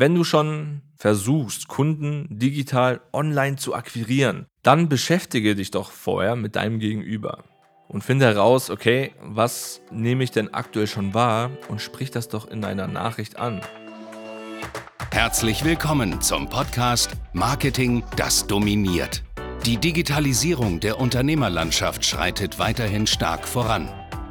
Wenn du schon versuchst, Kunden digital online zu akquirieren, dann beschäftige dich doch vorher mit deinem Gegenüber und finde heraus, okay, was nehme ich denn aktuell schon wahr und sprich das doch in deiner Nachricht an. Herzlich willkommen zum Podcast Marketing, das dominiert. Die Digitalisierung der Unternehmerlandschaft schreitet weiterhin stark voran.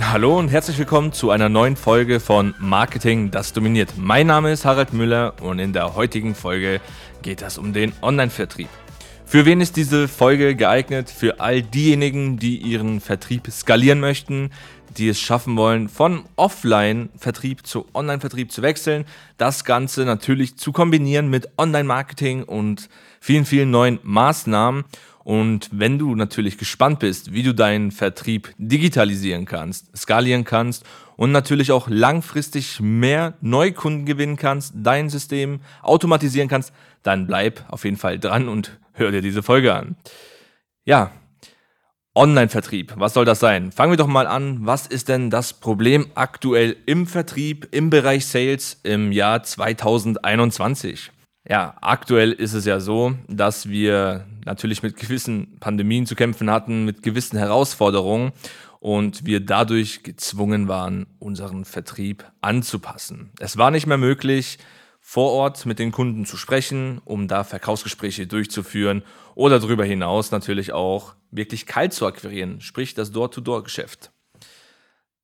Hallo und herzlich willkommen zu einer neuen Folge von Marketing, das dominiert. Mein Name ist Harald Müller und in der heutigen Folge geht es um den Online-Vertrieb. Für wen ist diese Folge geeignet? Für all diejenigen, die ihren Vertrieb skalieren möchten, die es schaffen wollen, von Offline-Vertrieb zu Online-Vertrieb zu wechseln. Das Ganze natürlich zu kombinieren mit Online-Marketing und vielen, vielen neuen Maßnahmen. Und wenn du natürlich gespannt bist, wie du deinen Vertrieb digitalisieren kannst, skalieren kannst und natürlich auch langfristig mehr Neukunden gewinnen kannst, dein System automatisieren kannst, dann bleib auf jeden Fall dran und hör dir diese Folge an. Ja, Online-Vertrieb, was soll das sein? Fangen wir doch mal an. Was ist denn das Problem aktuell im Vertrieb, im Bereich Sales im Jahr 2021? Ja, aktuell ist es ja so, dass wir natürlich mit gewissen Pandemien zu kämpfen hatten, mit gewissen Herausforderungen und wir dadurch gezwungen waren, unseren Vertrieb anzupassen. Es war nicht mehr möglich, vor Ort mit den Kunden zu sprechen, um da Verkaufsgespräche durchzuführen oder darüber hinaus natürlich auch wirklich kalt zu akquirieren, sprich das Door-to-Door-Geschäft.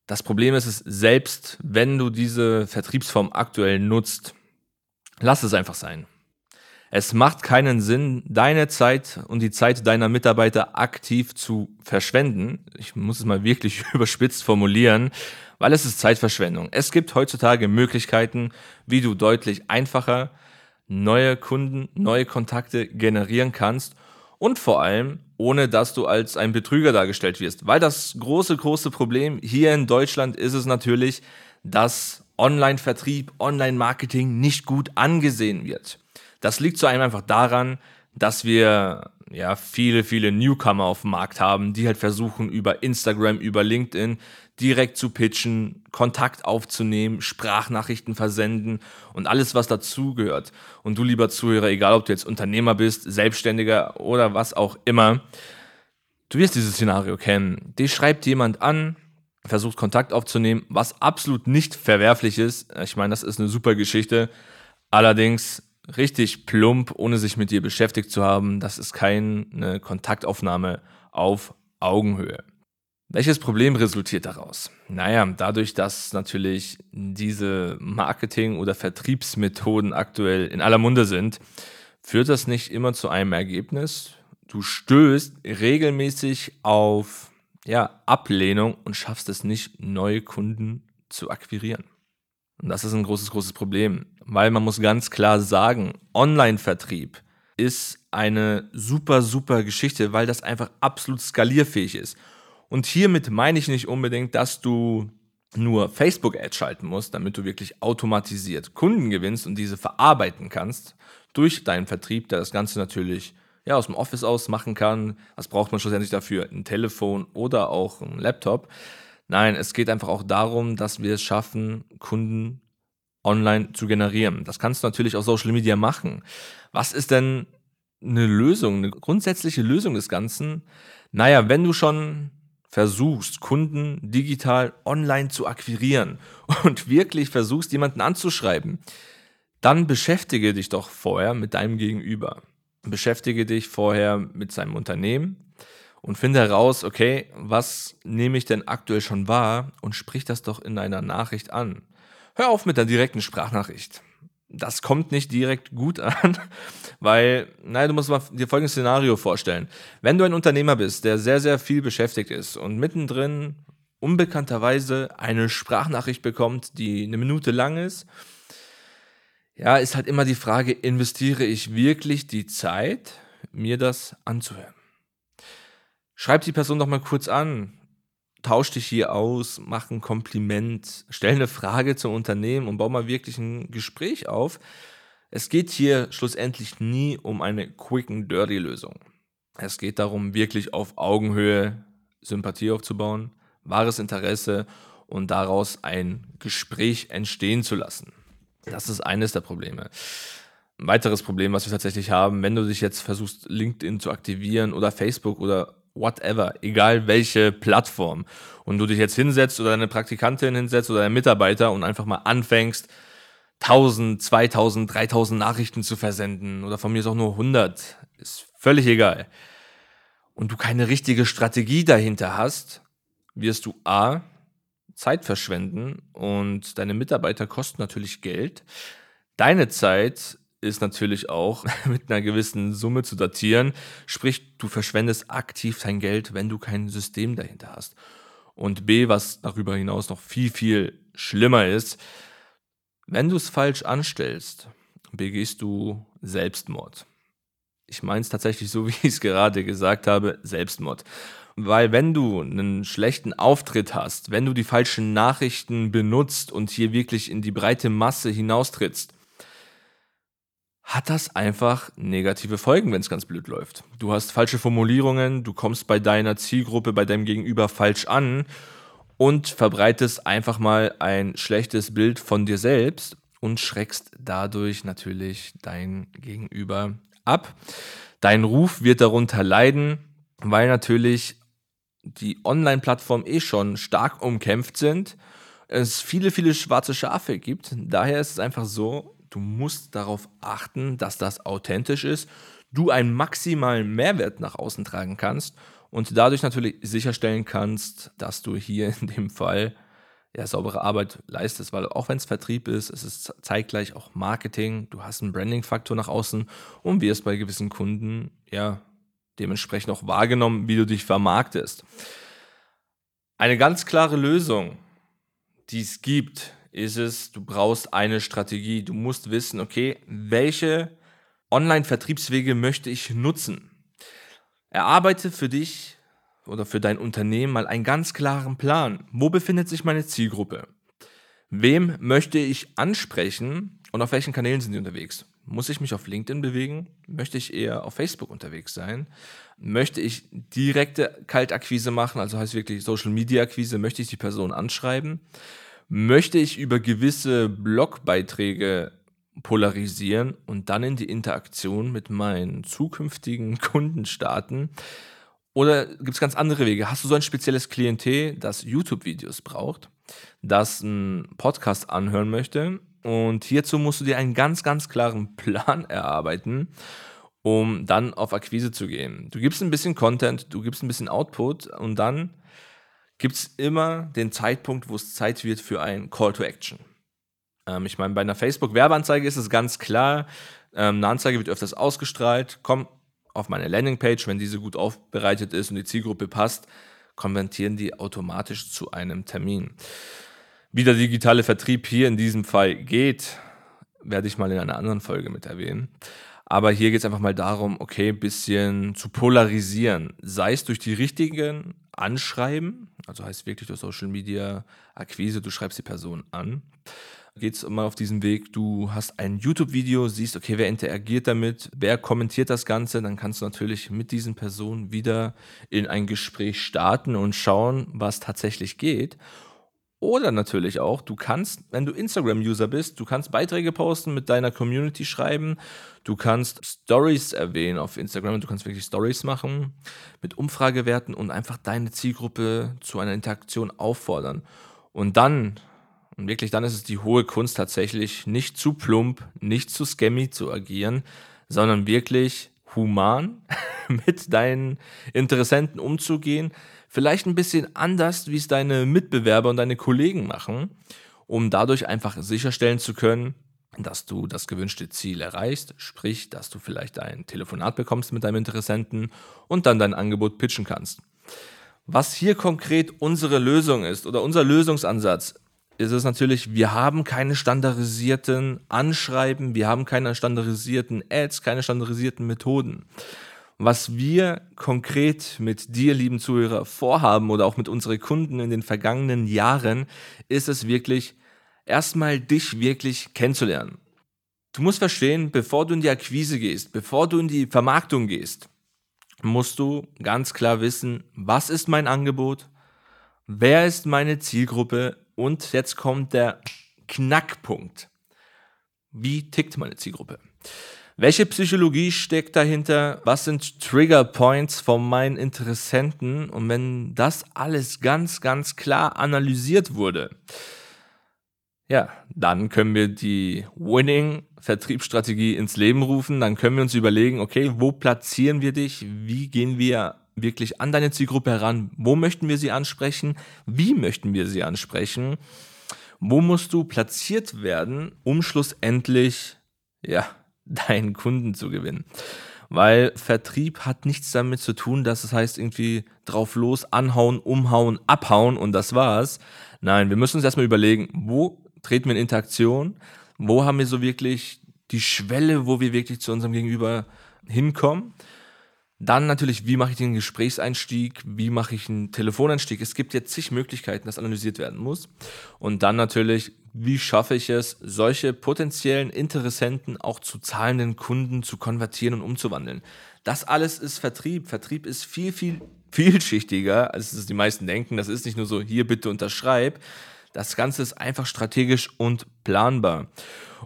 Das Problem ist es selbst, wenn du diese Vertriebsform aktuell nutzt, lass es einfach sein. Es macht keinen Sinn, deine Zeit und die Zeit deiner Mitarbeiter aktiv zu verschwenden. Ich muss es mal wirklich überspitzt formulieren, weil es ist Zeitverschwendung. Es gibt heutzutage Möglichkeiten, wie du deutlich einfacher neue Kunden, neue Kontakte generieren kannst und vor allem ohne dass du als ein Betrüger dargestellt wirst. Weil das große, große Problem hier in Deutschland ist es natürlich, dass Online-Vertrieb, Online-Marketing nicht gut angesehen wird. Das liegt zu einem einfach daran, dass wir ja viele, viele Newcomer auf dem Markt haben, die halt versuchen, über Instagram, über LinkedIn direkt zu pitchen, Kontakt aufzunehmen, Sprachnachrichten versenden und alles, was dazugehört. Und du, lieber Zuhörer, egal ob du jetzt Unternehmer bist, Selbstständiger oder was auch immer, du wirst dieses Szenario kennen. Dich schreibt jemand an, versucht Kontakt aufzunehmen, was absolut nicht verwerflich ist. Ich meine, das ist eine super Geschichte. Allerdings richtig plump, ohne sich mit dir beschäftigt zu haben. Das ist keine Kontaktaufnahme auf Augenhöhe. Welches Problem resultiert daraus? Naja, dadurch, dass natürlich diese Marketing- oder Vertriebsmethoden aktuell in aller Munde sind, führt das nicht immer zu einem Ergebnis. Du stößt regelmäßig auf ja, Ablehnung und schaffst es nicht, neue Kunden zu akquirieren. Und das ist ein großes, großes Problem, weil man muss ganz klar sagen, Online-Vertrieb ist eine super, super Geschichte, weil das einfach absolut skalierfähig ist. Und hiermit meine ich nicht unbedingt, dass du nur Facebook-Ads schalten musst, damit du wirklich automatisiert Kunden gewinnst und diese verarbeiten kannst durch deinen Vertrieb, der das Ganze natürlich ja, aus dem Office aus machen kann. Was braucht man schlussendlich dafür? Ein Telefon oder auch ein Laptop. Nein, es geht einfach auch darum, dass wir es schaffen, Kunden online zu generieren. Das kannst du natürlich auf Social Media machen. Was ist denn eine Lösung, eine grundsätzliche Lösung des Ganzen? Naja, wenn du schon versuchst, Kunden digital online zu akquirieren und wirklich versuchst, jemanden anzuschreiben, dann beschäftige dich doch vorher mit deinem Gegenüber. Beschäftige dich vorher mit seinem Unternehmen, und finde heraus, okay, was nehme ich denn aktuell schon wahr und sprich das doch in deiner Nachricht an. Hör auf mit der direkten Sprachnachricht. Das kommt nicht direkt gut an, weil, naja, du musst mal dir folgendes Szenario vorstellen. Wenn du ein Unternehmer bist, der sehr, sehr viel beschäftigt ist und mittendrin unbekannterweise eine Sprachnachricht bekommt, die eine Minute lang ist, ja, ist halt immer die Frage, investiere ich wirklich die Zeit, mir das anzuhören? Schreib die Person doch mal kurz an, tausch dich hier aus, mach ein Kompliment, stell eine Frage zum Unternehmen und bau mal wirklich ein Gespräch auf. Es geht hier schlussendlich nie um eine quick and dirty Lösung. Es geht darum, wirklich auf Augenhöhe Sympathie aufzubauen, wahres Interesse und daraus ein Gespräch entstehen zu lassen. Das ist eines der Probleme. Ein weiteres Problem, was wir tatsächlich haben, wenn du dich jetzt versuchst, LinkedIn zu aktivieren oder Facebook oder whatever, egal welche Plattform, und du dich jetzt hinsetzt oder deine Praktikantin hinsetzt oder deinen Mitarbeiter und einfach mal anfängst, 1000, 2000, 3000 Nachrichten zu versenden oder von mir ist auch nur 100, ist völlig egal. Und du keine richtige Strategie dahinter hast, wirst du A, Zeit verschwenden und deine Mitarbeiter kosten natürlich Geld. Deine Zeit ist natürlich auch mit einer gewissen Summe zu datieren. Sprich, du verschwendest aktiv dein Geld, wenn du kein System dahinter hast. Und B, was darüber hinaus noch viel, viel schlimmer ist, wenn du es falsch anstellst, begehst du Selbstmord. Ich meine es tatsächlich so, wie ich es gerade gesagt habe, Selbstmord. Weil wenn du einen schlechten Auftritt hast, wenn du die falschen Nachrichten benutzt und hier wirklich in die breite Masse hinaustrittst, hat das einfach negative Folgen, wenn es ganz blöd läuft. Du hast falsche Formulierungen, du kommst bei deiner Zielgruppe, bei deinem Gegenüber falsch an und verbreitest einfach mal ein schlechtes Bild von dir selbst und schreckst dadurch natürlich dein Gegenüber ab. Dein Ruf wird darunter leiden, weil natürlich die Online-Plattformen eh schon stark umkämpft sind, es viele, viele schwarze Schafe gibt. Daher ist es einfach so, du musst darauf achten, dass das authentisch ist, du einen maximalen Mehrwert nach außen tragen kannst und dadurch natürlich sicherstellen kannst, dass du hier in dem Fall ja, saubere Arbeit leistest, weil auch wenn es Vertrieb ist, es ist zeitgleich auch Marketing, du hast einen Branding-Faktor nach außen und wirst bei gewissen Kunden ja dementsprechend auch wahrgenommen, wie du dich vermarktest. Eine ganz klare Lösung, die es gibt, ist es, du brauchst eine Strategie. Du musst wissen, okay, welche Online-Vertriebswege möchte ich nutzen? Erarbeite für dich oder für dein Unternehmen mal einen ganz klaren Plan. Wo befindet sich meine Zielgruppe? Wem möchte ich ansprechen und auf welchen Kanälen sind die unterwegs? Muss ich mich auf LinkedIn bewegen? Möchte ich eher auf Facebook unterwegs sein? Möchte ich direkte Kaltakquise machen, also heißt wirklich Social Media Akquise? Möchte ich die Person anschreiben? Möchte ich über gewisse Blogbeiträge polarisieren und dann in die Interaktion mit meinen zukünftigen Kunden starten? Oder gibt es ganz andere Wege? Hast du so ein spezielles Klientel, das YouTube-Videos braucht, das einen Podcast anhören möchte? Und hierzu musst du dir einen ganz, ganz klaren Plan erarbeiten, um dann auf Akquise zu gehen. Du gibst ein bisschen Content, du gibst ein bisschen Output und dann gibt es immer den Zeitpunkt, wo es Zeit wird für ein Call to Action. Ähm, ich meine, bei einer Facebook-Werbeanzeige ist es ganz klar, ähm, eine Anzeige wird öfters ausgestrahlt, komm, auf meine Landingpage, wenn diese gut aufbereitet ist und die Zielgruppe passt, konvertieren die automatisch zu einem Termin. Wie der digitale Vertrieb hier in diesem Fall geht, werde ich mal in einer anderen Folge mit erwähnen. Aber hier geht es einfach mal darum, okay, ein bisschen zu polarisieren. Sei es durch die richtigen Anschreiben, also heißt wirklich durch Social Media Akquise, du schreibst die Person an geht es immer auf diesem Weg, du hast ein YouTube-Video, siehst, okay, wer interagiert damit, wer kommentiert das Ganze, dann kannst du natürlich mit diesen Personen wieder in ein Gespräch starten und schauen, was tatsächlich geht. Oder natürlich auch, du kannst, wenn du Instagram-User bist, du kannst Beiträge posten, mit deiner Community schreiben, du kannst Stories erwähnen auf Instagram, du kannst wirklich Stories machen mit Umfragewerten und einfach deine Zielgruppe zu einer Interaktion auffordern. Und dann und wirklich, dann ist es die hohe Kunst tatsächlich, nicht zu plump, nicht zu scammy zu agieren, sondern wirklich human mit deinen Interessenten umzugehen. Vielleicht ein bisschen anders, wie es deine Mitbewerber und deine Kollegen machen, um dadurch einfach sicherstellen zu können, dass du das gewünschte Ziel erreichst, sprich, dass du vielleicht ein Telefonat bekommst mit deinem Interessenten und dann dein Angebot pitchen kannst. Was hier konkret unsere Lösung ist oder unser Lösungsansatz, ist es natürlich, wir haben keine standardisierten Anschreiben, wir haben keine standardisierten Ads, keine standardisierten Methoden. Was wir konkret mit dir, lieben Zuhörer, vorhaben oder auch mit unseren Kunden in den vergangenen Jahren, ist es wirklich, erstmal dich wirklich kennenzulernen. Du musst verstehen, bevor du in die Akquise gehst, bevor du in die Vermarktung gehst, musst du ganz klar wissen, was ist mein Angebot, wer ist meine Zielgruppe und jetzt kommt der Knackpunkt. Wie tickt meine Zielgruppe? Welche Psychologie steckt dahinter? Was sind Trigger Points von meinen Interessenten? Und wenn das alles ganz, ganz klar analysiert wurde, ja, dann können wir die Winning Vertriebsstrategie ins Leben rufen. Dann können wir uns überlegen, okay, wo platzieren wir dich? Wie gehen wir wirklich an deine Zielgruppe heran? Wo möchten wir sie ansprechen? Wie möchten wir sie ansprechen? Wo musst du platziert werden, um schlussendlich, ja, deinen Kunden zu gewinnen? Weil Vertrieb hat nichts damit zu tun, dass es heißt irgendwie drauf los, anhauen, umhauen, abhauen und das war's. Nein, wir müssen uns erstmal überlegen, wo treten wir in Interaktion? Wo haben wir so wirklich die Schwelle, wo wir wirklich zu unserem Gegenüber hinkommen? Dann natürlich, wie mache ich den Gesprächseinstieg, wie mache ich einen Telefoneinstieg. Es gibt jetzt zig Möglichkeiten, das analysiert werden muss. Und dann natürlich, wie schaffe ich es, solche potenziellen Interessenten auch zu zahlenden Kunden zu konvertieren und umzuwandeln. Das alles ist Vertrieb. Vertrieb ist viel, viel vielschichtiger, als es die meisten denken. Das ist nicht nur so, hier bitte unterschreib. Das Ganze ist einfach strategisch und planbar.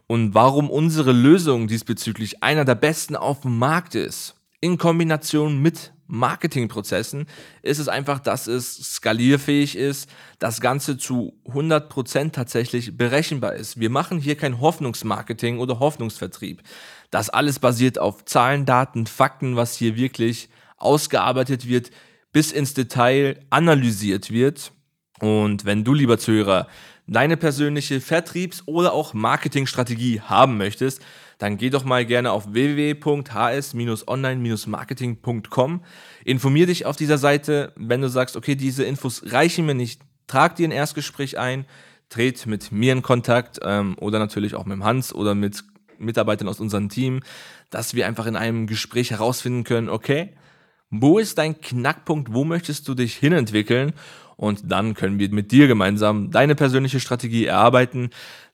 Und warum unsere Lösung diesbezüglich einer der besten auf dem Markt ist, in Kombination mit Marketingprozessen ist es einfach, dass es skalierfähig ist, das Ganze zu 100% tatsächlich berechenbar ist. Wir machen hier kein Hoffnungsmarketing oder Hoffnungsvertrieb. Das alles basiert auf Zahlen, Daten, Fakten, was hier wirklich ausgearbeitet wird, bis ins Detail analysiert wird. Und wenn du, lieber Zuhörer, deine persönliche Vertriebs- oder auch Marketingstrategie haben möchtest, dann geh doch mal gerne auf www.hs-online-marketing.com. Informier dich auf dieser Seite, wenn du sagst, okay, diese Infos reichen mir nicht, trag dir ein Erstgespräch ein, tret mit mir in Kontakt ähm, oder natürlich auch mit dem Hans oder mit Mitarbeitern aus unserem Team, dass wir einfach in einem Gespräch herausfinden können, okay, wo ist dein Knackpunkt, wo möchtest du dich hinentwickeln und dann können wir mit dir gemeinsam deine persönliche Strategie erarbeiten.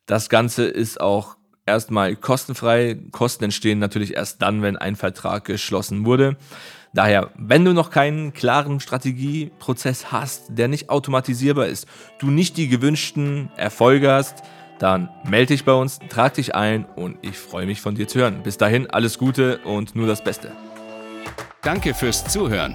Das Ganze ist auch erstmal kostenfrei. Kosten entstehen natürlich erst dann, wenn ein Vertrag geschlossen wurde. Daher, wenn du noch keinen klaren Strategieprozess hast, der nicht automatisierbar ist, du nicht die gewünschten Erfolge hast, dann melde dich bei uns, trag dich ein und ich freue mich von dir zu hören. Bis dahin alles Gute und nur das Beste. Danke fürs Zuhören.